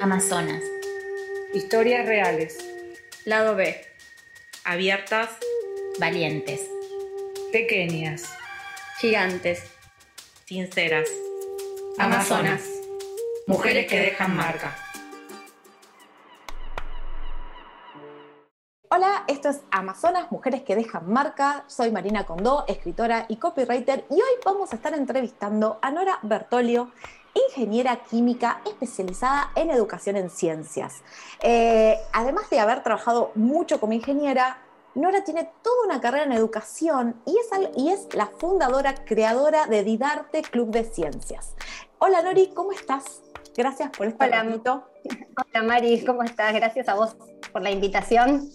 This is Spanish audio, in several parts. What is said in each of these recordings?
Amazonas. Historias reales. Lado B. Abiertas. Valientes. Pequeñas. Gigantes. Sinceras. Amazonas. Mujeres que dejan marca. Amazonas, Mujeres que dejan marca. Soy Marina Condó, escritora y copywriter, y hoy vamos a estar entrevistando a Nora Bertolio, ingeniera química especializada en educación en ciencias. Eh, además de haber trabajado mucho como ingeniera, Nora tiene toda una carrera en educación y es, y es la fundadora, creadora de Didarte Club de Ciencias. Hola Nori, ¿cómo estás? Gracias por este Hola, Hola Mari, ¿cómo estás? Gracias a vos por la invitación.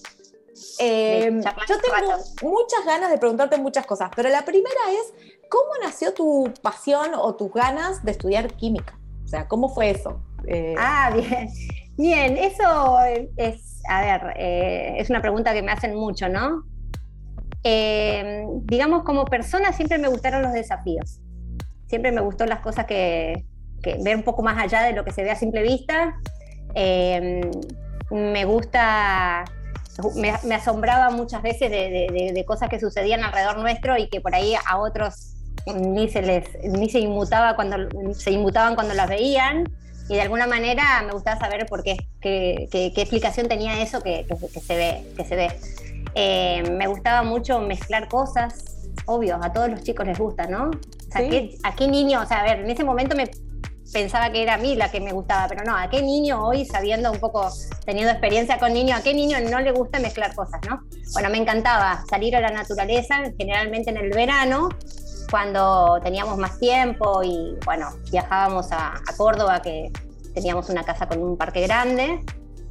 Eh, yo tengo muchas ganas de preguntarte muchas cosas, pero la primera es, ¿cómo nació tu pasión o tus ganas de estudiar química? O sea, ¿cómo fue eso? Eh, ah, bien. Bien, eso es, a ver, eh, es una pregunta que me hacen mucho, ¿no? digamos, como persona siempre me gustaron los desafíos. Siempre me gustó las cosas que, que ver un poco más allá de lo que se ve a simple vista. me gusta me, asombraba muchas veces de, cosas que sucedían alrededor nuestro y que por ahí a otros ni se les ni se inmutaba cuando se inmutaban cuando las veían. Y de alguna manera me gustaba saber por qué qué, explicación tenía eso que, se ve que se ve. Eh, me gustaba mucho mezclar cosas obvio a todos los chicos les gusta no ¿a qué niño o sea a ver en ese momento me pensaba que era a mí la que me gustaba, pero no, ¿a qué niño hoy, sabiendo un poco, teniendo experiencia con niños, a qué niño no le gusta mezclar cosas, no? Bueno, me encantaba salir a la naturaleza, generalmente en el verano, cuando teníamos más tiempo y, bueno, viajábamos a, a Córdoba, que teníamos una casa con un parque grande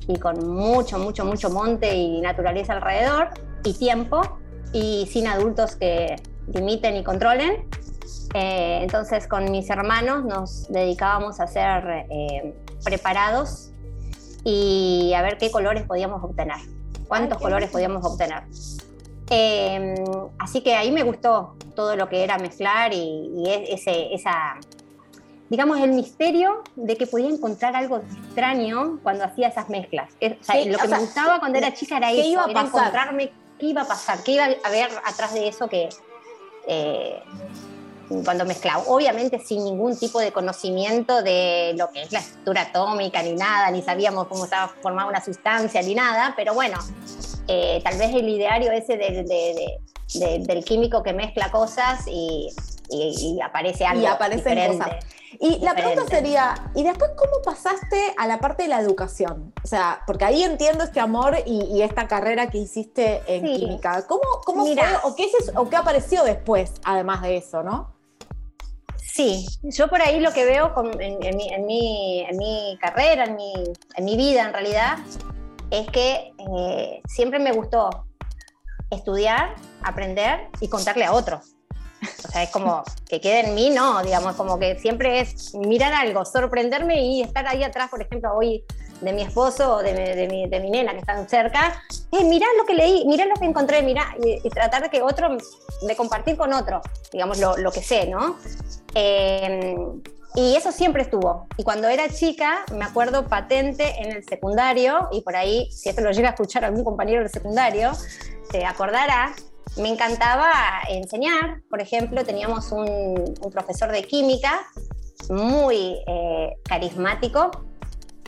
y con mucho, mucho, mucho monte y naturaleza alrededor y tiempo y sin adultos que limiten y controlen. Eh, entonces con mis hermanos nos dedicábamos a hacer eh, preparados y a ver qué colores podíamos obtener, cuántos colores podíamos obtener. Em, así que ahí me gustó todo lo que era mezclar y, e, ese, esa, digamos, el misterio de que podía encontrar algo extraño cuando hacía esas mezclas. lo que me gustaba cuando era chica era eso, iba a era encontrarme qué iba a pasar, qué iba a haber atrás de eso que... Eh, cuando mezclaba, obviamente sin ningún tipo de conocimiento de lo que es la estructura atómica ni nada, ni sabíamos cómo estaba formada una sustancia ni nada, pero bueno, eh, tal vez el ideario ese del, químico que mezcla cosas y, aparece algo. Y aparecen diferente, cosas. Y la pregunta sería, ¿y después cómo pasaste a la parte de la educación? O sea, porque ahí entiendo este amor y, esta carrera que hiciste en química. ¿Cómo, cómo fue o qué, es, o qué apareció después, además de eso, no? Sí, yo por ahí lo que veo en, mi, carrera, en mi, vida en realidad, es que eh, siempre me gustó estudiar, aprender y contarle a otros. O sea, es como que quede en mí, no, digamos, como que siempre es mirar algo, sorprenderme y estar ahí atrás, por ejemplo, hoy de mi esposo o de, mi, nena que están cerca, eh, lo que leí, mirá lo que encontré, mirá, y, tratar de que otro, de compartir con otro, digamos, lo, lo que sé, ¿no? Em, y eso siempre estuvo. Y cuando era chica, me acuerdo patente en el secundario, y por ahí, si esto lo llega a escuchar algún compañero del secundario, se acordará, me encantaba enseñar. Por ejemplo, teníamos un, profesor de química muy eh, carismático,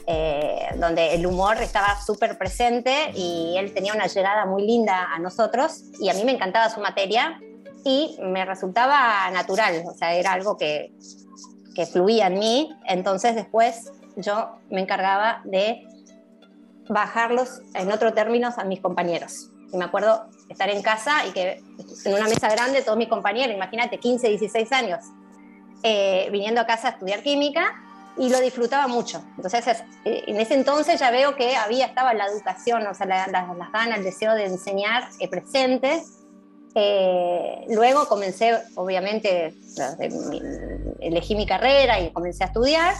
eh, donde el humor estaba súper presente y él tenía una llegada muy linda a nosotros y a mí me encantaba su materia y me resultaba natural, o sea, era algo que, que fluía en mí, entonces después yo me encargaba de bajarlos en otros términos a mis compañeros. Y me acuerdo estar en casa y que en una mesa grande todos mis compañeros, imagínate, 15, 16 años, eh, viniendo a casa a estudiar química y lo disfrutaba mucho. Entonces, eh, en ese entonces ya veo que había, estaba la educación, o sea, las ganas, el deseo de enseñar eh, presentes eh, luego comencé, obviamente, elegí mi carrera y comencé a estudiar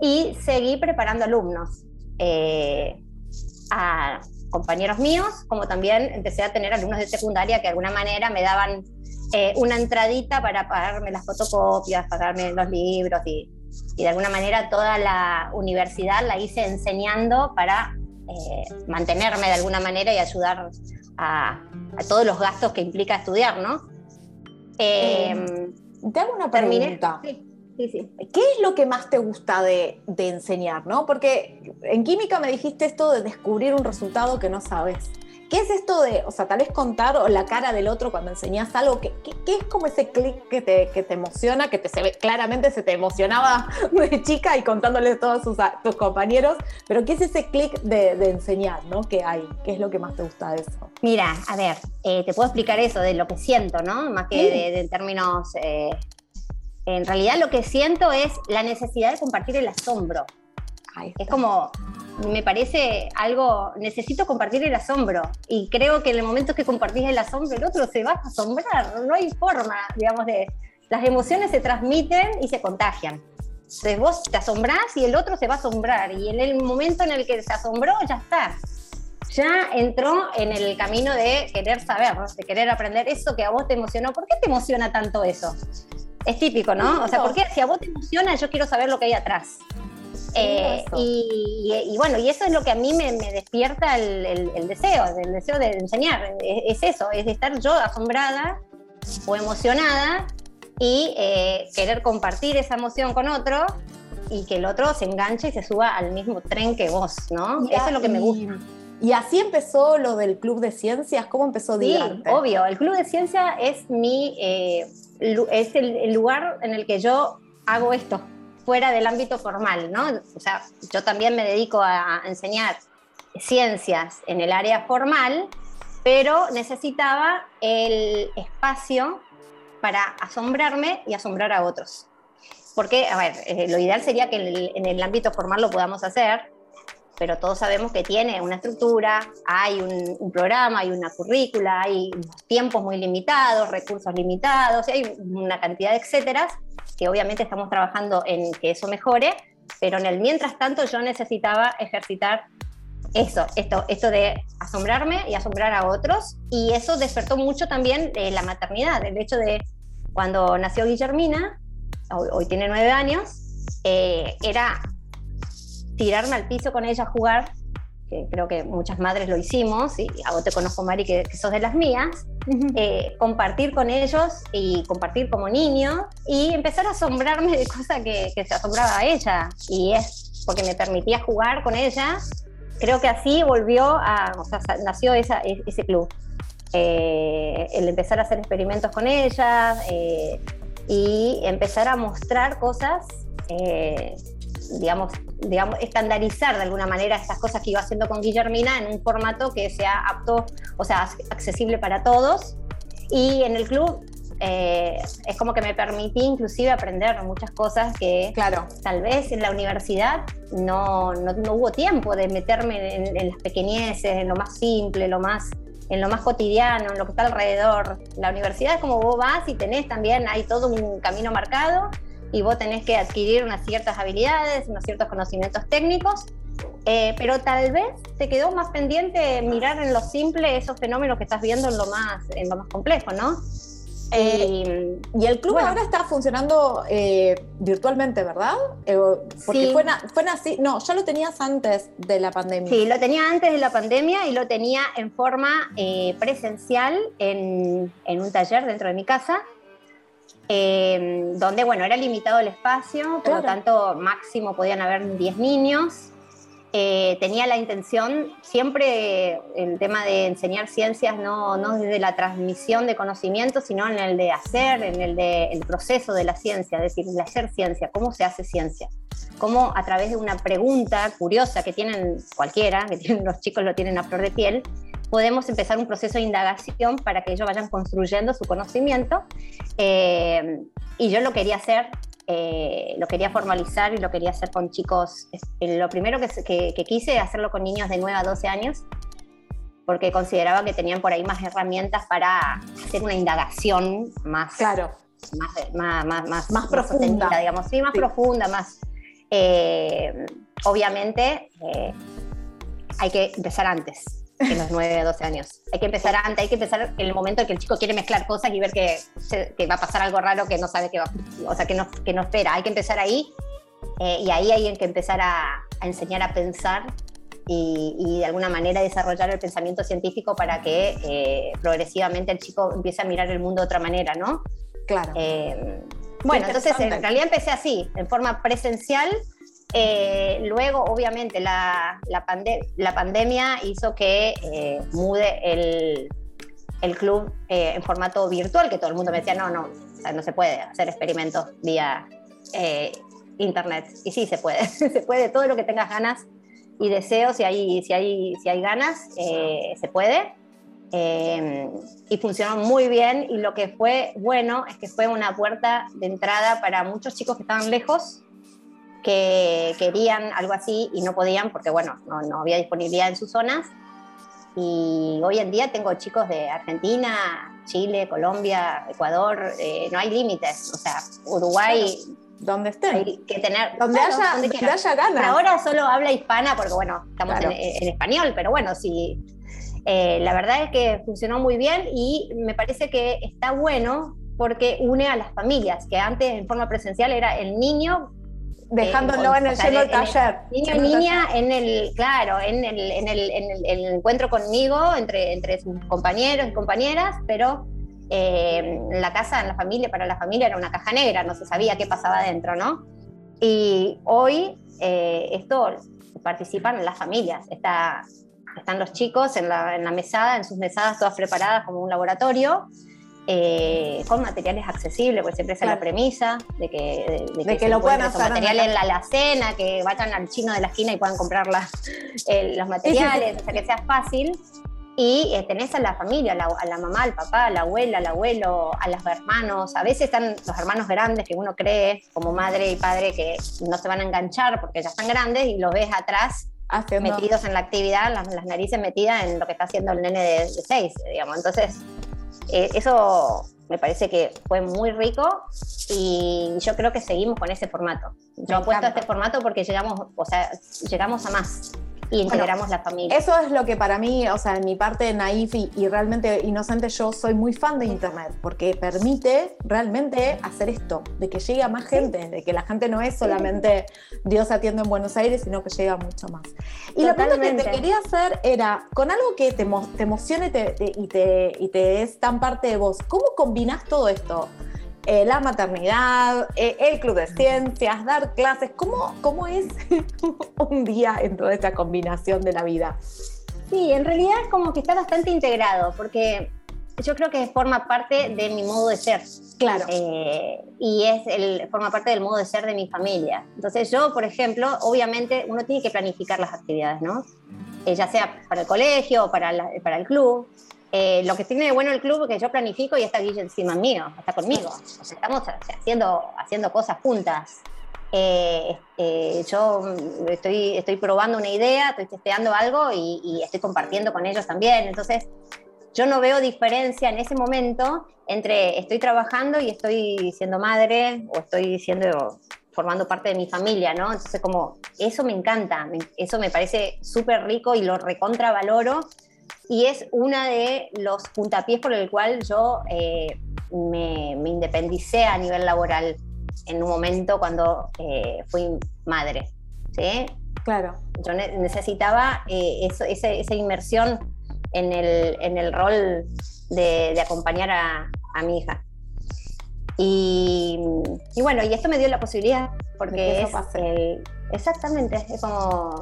y seguí preparando alumnos eh, a compañeros míos, como también empecé a tener alumnos de secundaria que de alguna manera me daban eh, una entradita para pagarme las fotocopias, pagarme los libros y, y de alguna manera toda la universidad la hice enseñando para eh, mantenerme de alguna manera y ayudar a, todos los gastos que implica estudiar, ¿no? Eh, te hago una pregunta. ¿Qué es lo que más te gusta de, de, enseñar? ¿no? Porque en química me dijiste esto de descubrir un resultado que no sabes. ¿Qué es esto de, o sea, tal vez contar o la cara del otro cuando enseñas algo? ¿Qué, qué, es como ese clic que te, que te emociona, que te se ve, claramente se te emocionaba de chica y contándole a todos sus, tus compañeros? Pero ¿qué es ese clic de, de, enseñar, ¿no? ¿Qué hay? ¿Qué es lo que más te gusta de eso? Mira, a ver, eh, te puedo explicar eso de lo que siento, ¿no? Más que de, de, términos... Eh, en realidad lo que siento es la necesidad de compartir el asombro. Es como, me parece algo, necesito compartir el asombro y creo que en el momento que compartís el asombro el otro se va a asombrar, no hay forma, digamos, de... Las emociones se transmiten y se contagian. Entonces vos te asombrás y el otro se va a asombrar y en el momento en el que se asombró ya está. Ya entró en el camino de querer saber, de querer aprender eso que a vos te emocionó. ¿Por qué te emociona tanto eso? Es típico, ¿no? O sea, ¿por qué si a vos te emociona yo quiero saber lo que hay atrás? Eh, y, bueno, y eso es lo que a mí me, despierta el, deseo, el deseo de enseñar. Es, eso, es estar yo asombrada o emocionada y eh, querer compartir esa emoción con otro y que el otro se enganche y se suba al mismo tren que vos, ¿no? eso es lo que me gusta. Y así empezó lo del Club de Ciencias. ¿Cómo empezó Sí, obvio. El Club de Ciencias es mi eh, es el, lugar en el que yo hago esto fuera del ámbito formal, ¿no? O sea, yo también me dedico a, enseñar ciencias en el área formal, pero necesitaba el espacio para asombrarme y asombrar a otros. Porque, a ver, eh, lo ideal sería que en el, ámbito formal lo podamos hacer, pero todos sabemos que tiene una estructura, hay un, un, programa, hay una currícula, hay tiempos muy limitados, recursos limitados, hay una cantidad de etcéteras que obviamente estamos trabajando en que eso mejore, pero en el mientras tanto yo necesitaba ejercitar eso, esto, esto de asombrarme y asombrar a otros, y eso despertó mucho también de la maternidad, el hecho de cuando nació Guillermina, hoy, tiene nueve años, eh, era tirarme al piso con ella a jugar que creo que muchas madres lo hicimos, y a vos te conozco, Mari, que, sos de las mías, eh, compartir con ellos y compartir como niño y empezar a asombrarme de cosas que, se asombraba a ella. Y es porque me permitía jugar con ella. Creo que así volvió a, o sea, nació esa, e, ese club. Eh, el empezar a hacer experimentos con ella eh, y empezar a mostrar cosas digamos, digamos, estandarizar de alguna manera estas cosas que iba haciendo con Guillermina en un formato que sea apto, o sea, accesible para todos. Y en el club eh, es como que me permití inclusive aprender muchas cosas que claro. tal vez en la universidad no, no, hubo tiempo de meterme en, en, las pequeñeces, en lo más simple, lo más, en lo más cotidiano, en lo que está alrededor. La universidad es como vos vas y tenés también, hay todo un camino marcado y vos tenés que adquirir unas ciertas habilidades, unos ciertos conocimientos técnicos, eh, pero tal vez te quedó más pendiente mirar en lo simple esos fenómenos que estás viendo en lo más, en lo más complejo, ¿no? Eh, y el club ahora está funcionando eh, virtualmente, ¿verdad? porque sí. fue, fue así, no, ya lo tenías antes de la pandemia. Sí, lo tenía antes de la pandemia y lo tenía en forma presencial en, en un taller dentro de mi casa Em, donde, bueno, era limitado el espacio, por lo tanto, máximo podían haber 10 niños. Eh, tenía la intención, siempre el tema de enseñar ciencias, no, no desde la transmisión de conocimiento, sino en el de hacer, en el, de, el proceso de la ciencia, es decir, de hacer ciencia, cómo se hace ciencia. Cómo a través de una pregunta curiosa que tienen cualquiera, que tienen, los chicos lo tienen a flor de piel, podemos empezar un proceso de indagación para que ellos vayan construyendo su conocimiento. Eh, y yo lo quería hacer, eh, lo quería formalizar y lo quería hacer con chicos. Lo primero que, que, quise hacerlo con niños de 9 a 12 años, porque consideraba que tenían por ahí más herramientas para hacer una indagación más, claro. más, más, más, más, profunda, digamos, sí, más profunda, más... Eh, obviamente hay que empezar antes en los 9 12 años. Hay que empezar antes, hay que empezar en el momento en que el chico quiere mezclar cosas y ver que, que va a pasar algo raro que no sabe que va, o sea, que no, que no espera. Hay que empezar ahí Eh, y ahí hay que empezar a, a enseñar a pensar y, y, de alguna manera desarrollar el pensamiento científico para que eh, progresivamente el chico empiece a mirar el mundo de otra manera, ¿no? Claro. Eh, bueno, entonces en realidad empecé así, en forma presencial. Eh, luego, obviamente, la, la, pande la, pandemia hizo que eh, mude el, el club eh, en formato virtual, que todo el mundo me decía, no, no, o sea, no se puede hacer experimentos vía eh, internet. Y sí, se puede, se puede, todo lo que tengas ganas y deseos, si hay, si hay, si hay ganas, eh, se puede. Eh, y funcionó muy bien y lo que fue bueno es que fue una puerta de entrada para muchos chicos que estaban lejos, que querían algo así y no podían porque, bueno, no, no había disponibilidad en sus zonas. Y hoy en día tengo chicos de Argentina, Chile, Colombia, Ecuador, eh, no hay límites. O sea, Uruguay, donde estén. Hay que tener. Donde, claro, haya, donde donde haya ganas. Ahora solo habla hispana porque, bueno, estamos Claro. en, en español, pero bueno, sí. eh, la verdad es que funcionó muy bien y me parece que está bueno porque une a las familias, que antes en forma presencial era el niño Dejándolo eh, en el lleno del taller. niño y niña en el, claro, en el, en el, en el- en el encuentro conmigo, entre, entre sus compañeros y compañeras, pero eh, la casa, en la familia, para la familia era una caja negra, no se sabía qué pasaba adentro, ¿no? Y hoy eh, esto participan las familias, está, están los chicos en la, en la mesada, en sus mesadas todas preparadas como un laboratorio. Eh, con materiales accesibles, porque siempre esa es Claro. la premisa de que, de, De que se lo puedan hacer materiales en la alacena, que vayan al chino de la esquina y puedan comprar la- el- los materiales, o sea, que sea fácil. Y eh, tenés a la familia, a la, a la mamá, al papá, a la abuela, al abuelo, a los hermanos. A veces están los hermanos grandes que uno cree, como madre y padre, que no se van a enganchar porque ya están grandes y los ves atrás Haciendo. metidos en la actividad, las, las narices metidas en lo que está haciendo el nene de, de seis, digamos. Entonces, eh, eso me parece que fue muy rico y yo creo que seguimos con ese formato. Yo apuesto a este formato porque llegamos, o sea, llegamos a más y integramos la familia. Eso es lo que para mí, o sea, en mi parte naif y, y realmente inocente, yo soy muy fan de Internet, porque permite realmente hacer esto, de que llegue a más gente, de que la gente no es solamente Dios atiende en Buenos Aires, sino que llega mucho más. Y la pregunta que te quería hacer era, con algo que te, te emocione te- te- y, te, y te es tan parte de vos, ¿cómo combinás todo esto? Eh, la maternidad, eh, el club de ciencias, dar clases, ¿cómo, cómo es un día en toda esta combinación de la vida? Sí, en realidad es como que está bastante integrado porque yo creo que forma parte de mi modo de ser. Claro. Eh, y es el, forma parte del modo de ser de mi familia. Entonces yo, por ejemplo, obviamente uno tiene que planificar las actividades, ¿no? Eh, ya sea para el colegio o para, la- para el club. Eh, lo que tiene de bueno el club es que yo planifico y está Guille encima mío, está conmigo. O sea, estamos haciendo, haciendo cosas juntas. Eh, eh, yo estoy, estoy probando una idea, estoy testeando algo y, y estoy compartiendo con ellos también. Entonces, yo no veo diferencia en ese momento entre estoy trabajando y estoy siendo madre o estoy siendo formando parte de mi familia, ¿no? Entonces como eso me encanta, eso me parece súper rico y lo recontravaloro y es una de los puntapiés por el cual yo eh, me, me independicé a nivel laboral en un momento cuando eh, fui madre, ¿sí? Claro. yo ne- necesitaba eh, eso- ese- esa inmersión en el, en el rol de, de acompañar a, a mi hija. Y, y bueno, y esto me dio la posibilidad, porque eso es el- exactamente, es como,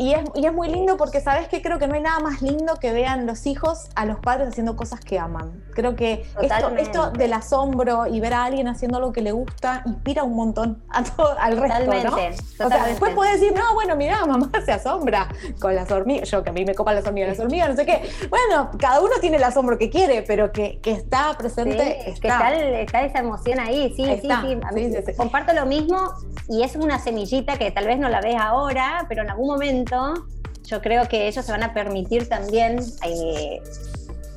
Y es, y es muy lindo porque sabes que creo que no hay nada más lindo que vean los hijos a los padres haciendo cosas que aman. Creo que esto, Totalmente. esto del asombro y ver a alguien haciendo algo que le gusta inspira un montón a todo, al resto, totalmente, ¿no? O sea, totalmente. después puedes decir, no, bueno, mira, mamá se asombra con las hormigas. Yo, que a mí me copan las hormigas, las hormigas, no sé qué. Bueno, cada uno tiene el asombro que quiere, pero que, que está presente. Sí, está. que tal, está esa emoción ahí, sí, sí, Está, sí, a mí- sí, sí, sí. Comparto lo mismo y es una semillita que tal vez no la ves ahora, pero en algún momento yo creo que ellos se van a permitir también eh,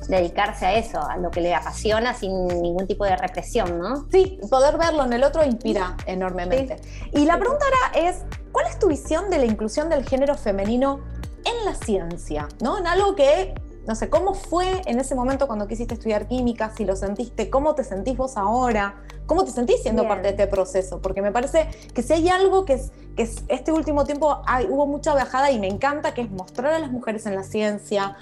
dedicarse a eso, a lo que les apasiona sin ningún tipo de represión, ¿no? Sí, poder verlo en el otro inspira enormemente. Y la pregunta ahora es, ¿cuál es tu visión de la inclusión del género femenino en la ciencia? ¿No? En algo que no sé, ¿cómo fue en ese momento cuando quisiste estudiar química? Si lo sentiste, ¿cómo te sentís vos ahora? ¿Cómo te sentís siendo Bien. parte de este proceso? Porque me parece que si hay algo que, es, que es- este último tiempo hay- hubo mucha bajada y me encanta, que es mostrar a las mujeres en la ciencia,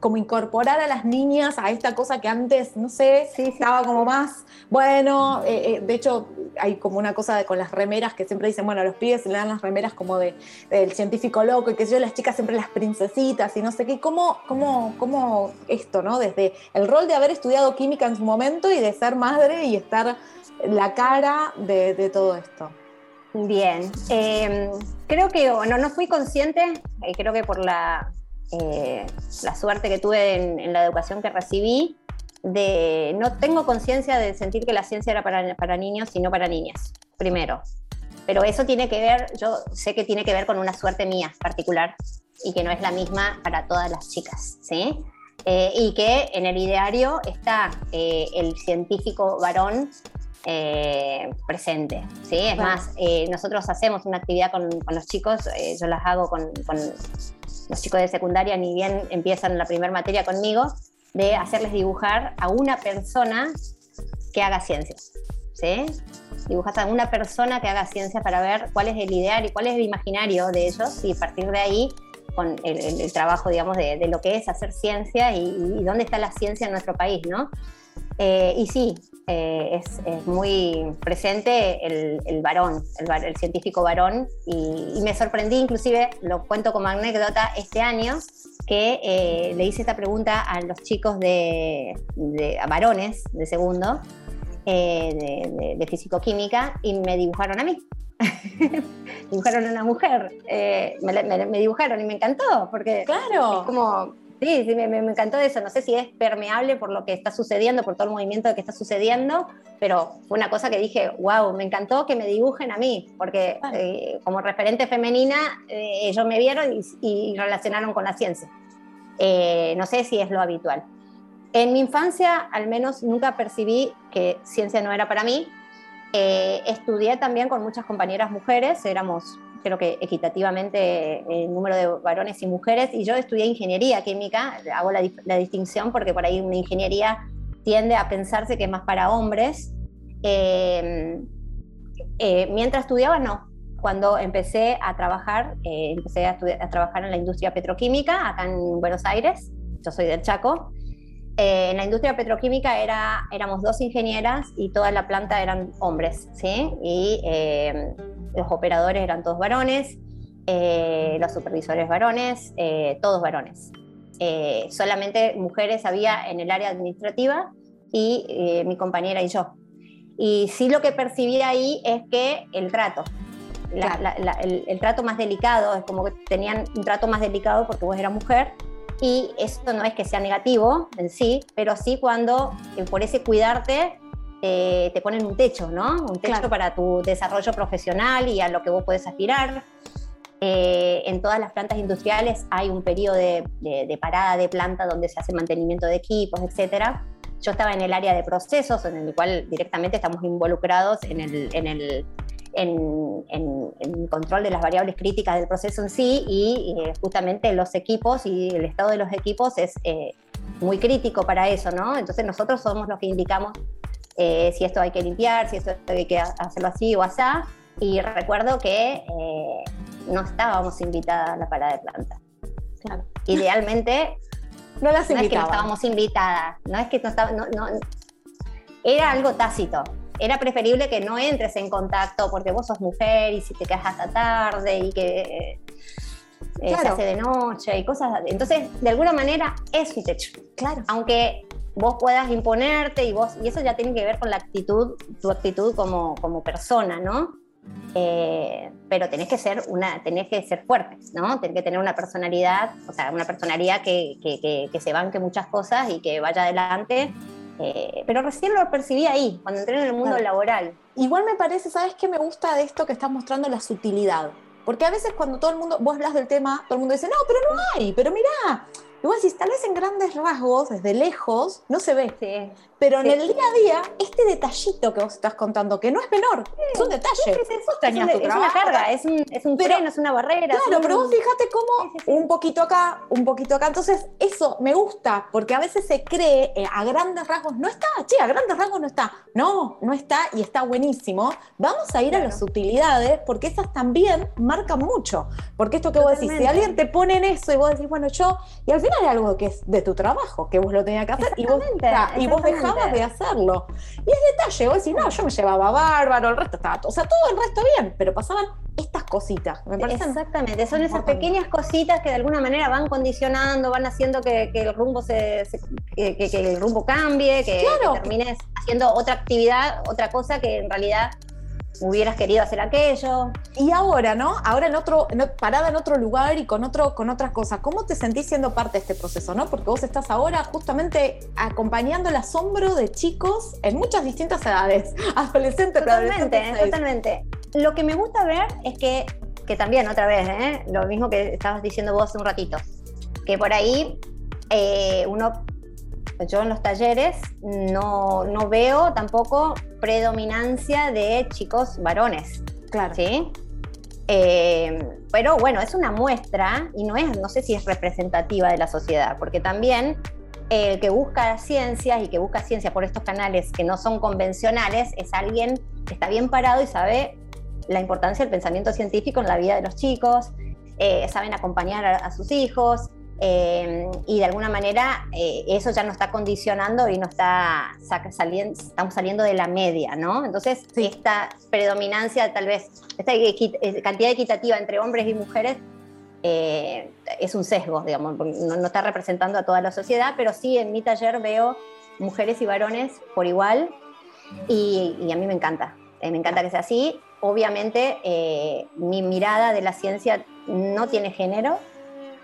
como incorporar a las niñas a esta cosa que antes, no sé, Sí, sí. estaba como más, bueno, eh, eh, de hecho hay como una cosa de, con las remeras que siempre dicen, bueno, a los pibes se le dan las remeras como de, del científico loco y que yo, las chicas siempre las princesitas y no sé qué, ¿cómo, cómo, cómo esto, ¿no? Desde el rol de haber estudiado química en su momento y de ser madre y estar la cara de, de todo esto. Bien, eh, creo que bueno, no fui consciente, creo que por la, eh, la suerte que tuve en, en la educación que recibí, de no tengo conciencia de sentir que la ciencia era para, para niños y no para niñas, primero. Pero eso tiene que ver, yo sé que tiene que ver con una suerte mía particular y que no es la misma para todas las chicas, ¿sí? Eh, y que en el ideario está eh, el científico varón eh, presente. ¿sí? Es más, eh, nosotros hacemos una actividad con, con los chicos, eh, yo las hago con, con los chicos de secundaria, ni bien empiezan la primera materia conmigo, de hacerles dibujar a una persona que haga ciencias. ¿sí? Dibujas a una persona que haga ciencias para ver cuál es el ideal y cuál es el imaginario de ellos y partir de ahí con el, trabajo, digamos, de, lo que es hacer ciencia y, y dónde está la ciencia en nuestro país, ¿no? Eh, y sí, eh, es, es muy presente el, el varón, el, científico varón, y, y me sorprendí, inclusive, lo cuento como anécdota, este año, que eh, le hice esta pregunta a los chicos de, de- a varones de segundo, eh, de, de- de fisicoquímica, y me dibujaron a mí. dibujaron a una mujer, eh, me- me dibujaron y me encantó, porque Claro. es como, sí, sí, me, encantó eso. No sé si es permeable por lo que está sucediendo, por todo el movimiento que está sucediendo, pero fue una cosa que dije, wow, me encantó que me dibujen a mí, porque Claro. eh, como referente femenina, eh, ellos me vieron y, y relacionaron con la ciencia. Eh, no sé si es lo habitual. En mi infancia, al menos, nunca percibí que ciencia no era para mí. Eh, estudié también con muchas compañeras mujeres, éramos creo que equitativamente el número de varones y mujeres, y yo estudié ingeniería química, hago la, la distinción porque por ahí una ingeniería tiende a pensarse que es más para hombres. Eh, eh, mientras estudiaba, no. Cuando empecé a trabajar, eh, empecé a, a trabajar en la industria petroquímica acá en Buenos Aires, yo soy del Chaco, eh, en la industria petroquímica era, éramos dos ingenieras y toda la planta eran hombres, ¿sí? Y eh, los operadores eran todos varones, eh, los supervisores varones, eh, todos varones. Eh, solamente mujeres había en el área administrativa y eh, mi compañera y yo. Y sí lo que percibí ahí es que el trato, la- la- la- el, el trato más delicado, es como que tenían un trato más delicado porque vos eras mujer, y esto no es que sea negativo en sí, pero sí cuando eh, por ese cuidarte eh, te ponen un techo, ¿no? Un techo Claro. para tu desarrollo profesional y a lo que vos puedes aspirar. Eh, en todas las plantas industriales hay un periodo de, de- de parada de planta donde se hace mantenimiento de equipos, etcétera. Yo estaba en el área de procesos, en el cual directamente estamos involucrados en el, en el en, en- en control de las variables críticas del proceso en sí y eh, justamente los equipos y el estado de los equipos es eh, muy crítico para eso, ¿no? Entonces nosotros somos los que indicamos eh, si esto hay que limpiar, si esto hay que hacerlo así o asá. Y recuerdo que eh, no estábamos invitadas a la parada de planta. Claro. Idealmente No las no es que no estábamos invitadas, no es que no estaba- no- no- era algo tácito. Era preferible que no entres en contacto porque vos sos mujer y si te quedas hasta tarde y que eh, eh, se Claro. hace de noche y cosas. así. Entonces, de alguna manera es un techo. Claro. Aunque vos puedas imponerte y vos, y eso ya tiene que ver con la actitud, tu actitud como, como persona, ¿no? Eh, pero tenés que ser una, tenés que ser fuerte, ¿no? Tenés que tener una personalidad, o sea, una personalidad que, que, que- que se banque muchas cosas y que vaya adelante. Eh, pero recién lo percibí ahí, cuando entré en el mundo Claro. laboral. Igual me parece, ¿sabes qué me gusta de esto que estás mostrando? La sutilidad. Porque a veces cuando todo el mundo, vos hablas del tema, todo el mundo dice, no, pero no hay, pero mirá, Vos decís, tal vez en grandes rasgos, desde lejos, no se ve. Pero Sí. en el día a día, este detallito que vos estás contando, que no es menor, es un detalle. Sí, es, una, tu es una trabajo, carga, es un, es un Pero- freno, es una barrera. Claro, son- pero vos fíjate cómo un poquito acá, un poquito acá. Entonces, eso me gusta, porque a veces se cree eh, a grandes rasgos, no está, che, a grandes rasgos no está. No, no está y está buenísimo. Vamos a ir a las utilidades, porque esas también marcan mucho. Porque esto que vos decís, si alguien te pone en eso y vos decís, bueno, yo, y al final es algo que es de tu trabajo, que vos lo tenías que hacer y vos, y vos exactamente. Dejabas de hacerlo. Y es detalle, vos decís, no, yo me llevaba bárbaro, el resto estaba, o sea, todo el resto bien, pero pasaban estas cositas. Me parecen Exactamente, son esas pequeñas cositas que de alguna manera van condicionando, van haciendo que, que el rumbo se, se- que, que- que el rumbo cambie, que, Claro. que termines haciendo otra actividad, otra cosa que en realidad hubieras querido hacer aquello. Y ahora, ¿no? Ahora en otro, en parada en otro lugar y con otro, con otras cosas. ¿Cómo te sentís siendo parte de este proceso, no? Porque vos estás ahora justamente acompañando el asombro de chicos en muchas distintas edades, adolescentes, Totalmente, preadolescentes, totalmente. Lo que me gusta ver es que, que también, otra vez, ¿eh? lo mismo que estabas diciendo vos hace un ratito, que por ahí eh, uno, yo en los talleres no, no veo tampoco predominancia de chicos varones, Claro. ¿sí? Eh, pero bueno, es una muestra y no es, no sé si es representativa de la sociedad, porque también el que busca ciencias y que busca ciencia por estos canales que no son convencionales es alguien que está bien parado y sabe la importancia del pensamiento científico en la vida de los chicos, eh, saben acompañar a, a sus hijos eh, y de alguna manera eh, eso ya no está condicionando y no está saliendo, estamos saliendo de la media, ¿no? Entonces Sí. esta predominancia, tal vez, esta eh, cantidad equitativa entre hombres y mujeres eh, es un sesgo, digamos, no, no está representando a toda la sociedad, pero sí en mi taller veo mujeres y varones por igual y, y a mí me encanta, eh, me encanta que sea así. Obviamente eh, mi mirada de la ciencia no tiene género,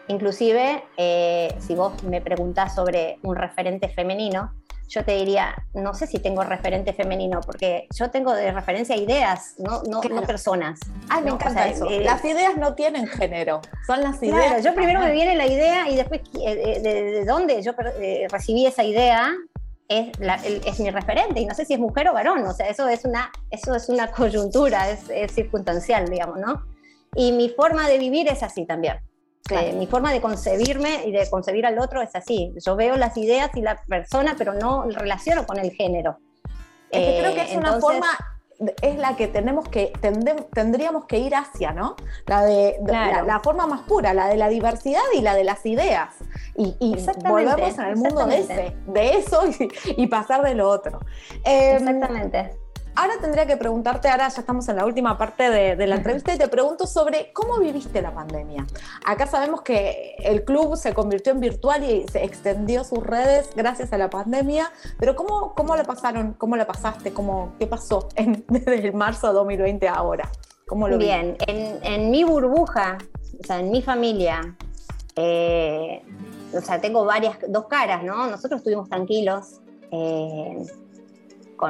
inclusive eh, si vos me preguntás sobre un referente femenino, yo te diría, no sé si tengo referente femenino, porque yo tengo de referencia ideas, no, no, Claro. no personas. Ay, me ¿no? O encanta sea, eso. eh, Las ideas no tienen género, son las Claro, ideas. yo primero me viene la idea y después eh, eh, de, de dónde yo eh, recibí esa idea es, la- es mi referente y no sé si es mujer o varón, o sea, eso es una, eso es una coyuntura, es, es circunstancial, digamos, ¿no? Y mi forma de vivir es así también. Claro. Eh, mi forma de concebirme y de concebir al otro es así. Yo veo las ideas y la persona, pero no relaciono con el género. Es que creo Eh, que es una forma, es la que tenemos que, tendem- tendríamos que ir hacia, ¿no? La de Claro. la, la forma más pura, la de la diversidad y la de las ideas. Y, y en el mundo de ese, de eso y, y pasar de lo otro. Eh, Exactamente. Ahora tendría que preguntarte, ahora ya estamos en la última parte de, de la entrevista y te pregunto sobre cómo viviste la pandemia. Acá sabemos que el club se convirtió en virtual y se extendió sus redes gracias a la pandemia, pero ¿cómo, cómo la pasaron? ¿Cómo la pasaste? ¿Cómo, ¿Qué pasó en- desde el marzo de 2020 a ahora? ¿Cómo lo? Bien, en, en mi burbuja, o sea, en mi familia, eh, o sea, tengo varias, dos caras, ¿no? Nosotros estuvimos tranquilos, eh,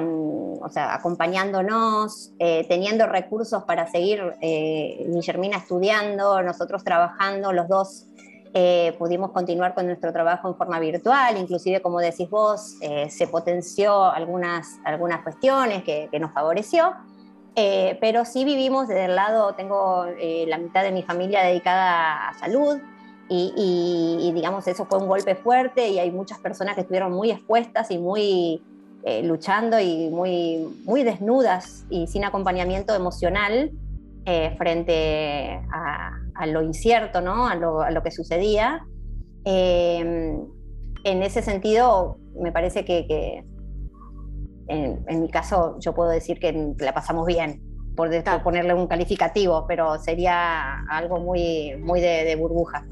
o sea, acompañándonos, eh, teniendo recursos para seguir eh, Guillermina estudiando, nosotros trabajando, los dos eh, pudimos continuar con nuestro trabajo en forma virtual, inclusive como decís vos, eh, se potenció algunas, algunas cuestiones que, que nos favoreció. Pero sí vivimos desde el lado, tengo la mitad de mi familia dedicada a salud y- y, digamos eso fue un golpe fuerte y hay muchas personas que estuvieron muy expuestas y muy eh, luchando y muy, muy desnudas y sin acompañamiento emocional eh, frente a, a lo incierto, ¿no? a, lo, a lo que sucedía. Eh, en ese sentido, me parece que, que en, en mi caso yo puedo decir que la pasamos bien, por, de- por ponerle un calificativo, pero sería algo muy, muy de, de burbuja.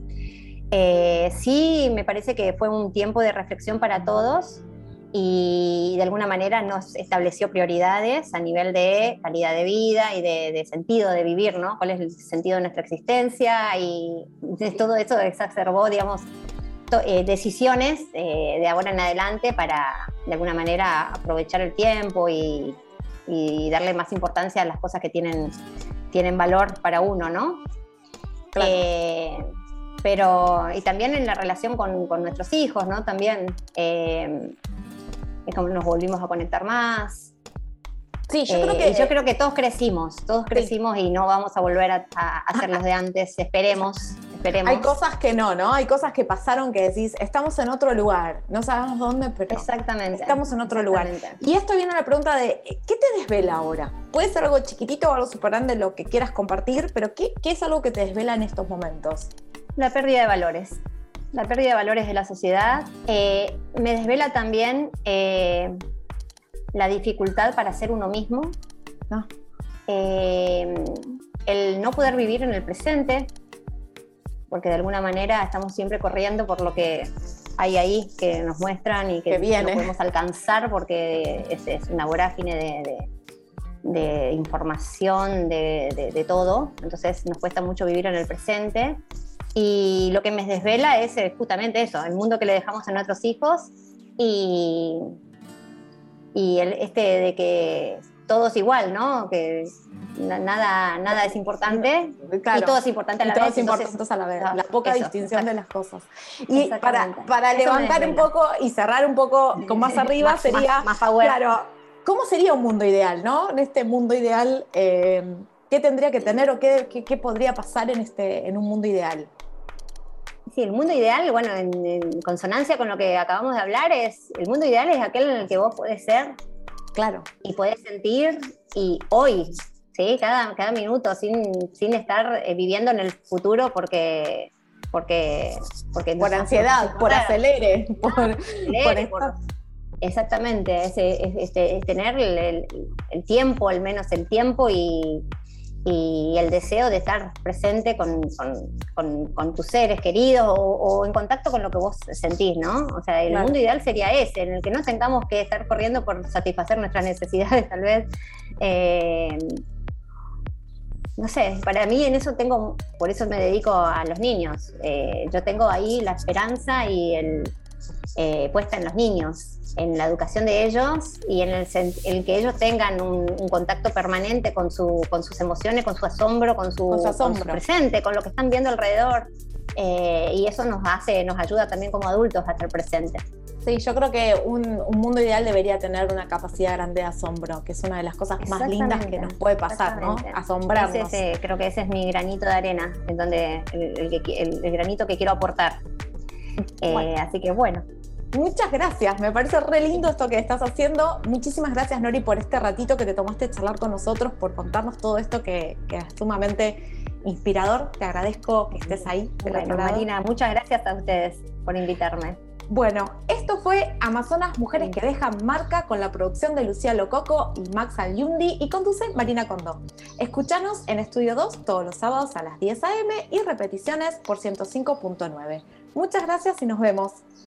Eh, sí, me parece que fue un tiempo de reflexión para todos y de alguna manera nos estableció prioridades a nivel de calidad de vida y de, de sentido de vivir, ¿no? ¿Cuál es el sentido de nuestra existencia? Y de todo eso exacerbó, digamos, to- eh, decisiones eh, de ahora en adelante para de alguna manera aprovechar el tiempo y, y darle más importancia a las cosas que tienen, tienen valor para uno, ¿no? Claro. Eh, pero y también en la relación con, con nuestros hijos, ¿no? También eh, es como nos volvimos a conectar más. Sí, yo Eh, creo que yo creo que todos crecimos, todos crecimos y no vamos a volver a, a hacer los de antes, esperemos, esperemos. hay cosas que no, ¿no? Hay cosas que pasaron que decís, estamos en otro lugar, no sabemos dónde, pero Exactamente. estamos en otro lugar. Y esto viene a la pregunta de, ¿qué te desvela ahora? Puede ser algo chiquitito o algo súper grande, lo que quieras compartir, pero ¿qué, qué es algo que te desvela en estos momentos? La pérdida de valores. La pérdida de valores de la sociedad. Eh, me desvela también eh, la dificultad para ser uno mismo. Ah. Eh, el no poder vivir en el presente, porque de alguna manera estamos siempre corriendo por lo que hay ahí que nos muestran y que, Que no podemos alcanzar porque es, es una vorágine de, de- de información, de- de todo. Entonces nos cuesta mucho vivir en el presente. Y lo que me desvela es eh, justamente eso, el mundo que le dejamos a nuestros hijos y, y el, este de que todo es igual, ¿no? Que na- nada, nada es importante Claro. y todo es importante a la Y todos vez. entonces- importantes a la vez, ah, la poca eso, distinción de las cosas. Y para, para levantar un poco y cerrar un poco con más arriba Más- sería, más- más claro, ¿cómo sería un mundo ideal, no? En este mundo ideal, eh, ¿qué tendría que tener o qué, qué- qué podría pasar en, este, en un mundo ideal? Sí, el mundo ideal, bueno, en, en consonancia con lo que acabamos de hablar, es el mundo ideal es aquel en el que vos podés ser Claro, y podés sentir y hoy, ¿sí? Cada, cada minuto, sin, sin estar eh, viviendo en el futuro porque... porque, porque por ansiedad, por Claro, acelere, por, leer, por por- exactamente, es, es- este, es tener el, el- el tiempo, al menos el tiempo y, y el deseo de estar presente con, con- con- con tus seres queridos o, o en contacto con lo que vos sentís, ¿no? O sea, el Claro. mundo ideal sería ese, en el que no tengamos que estar corriendo por satisfacer nuestras necesidades, tal vez. Eh, no sé, para mí en eso tengo, por eso me dedico a los niños. Eh, yo tengo ahí la esperanza y el, eh, puesta en los niños, en la educación de ellos y en el, el que ellos tengan un, un contacto permanente con, su, con sus emociones, con su asombro, con su, Con su con asombro. presente, con lo que están viendo alrededor. Eh, y eso nos hace, nos ayuda también como adultos a estar presentes. Sí, yo creo que un, un mundo ideal debería tener una capacidad grande de asombro, que es una de las cosas más lindas que nos puede pasar, ¿no? Asombrarnos. Ese es, eh, creo que ese es mi granito de arena, en donde el, el el- el granito que quiero aportar. Eh. Así que bueno, Muchas gracias, me parece re lindo esto que estás haciendo. Muchísimas gracias, Nori, por este ratito que te tomaste charlar con nosotros, por contarnos todo esto que, que es sumamente inspirador. Te agradezco que estés ahí. bueno. Marina, muchas gracias a ustedes por invitarme. Bueno, esto fue Amazonas Mujeres que dejan marca con la producción de Lucía Lococo y Max Aliundi y conduce Marina Condó. Escuchanos en Estudio 2 todos los sábados a las 10 a.m. y repeticiones por 105.9. Muchas gracias y nos vemos.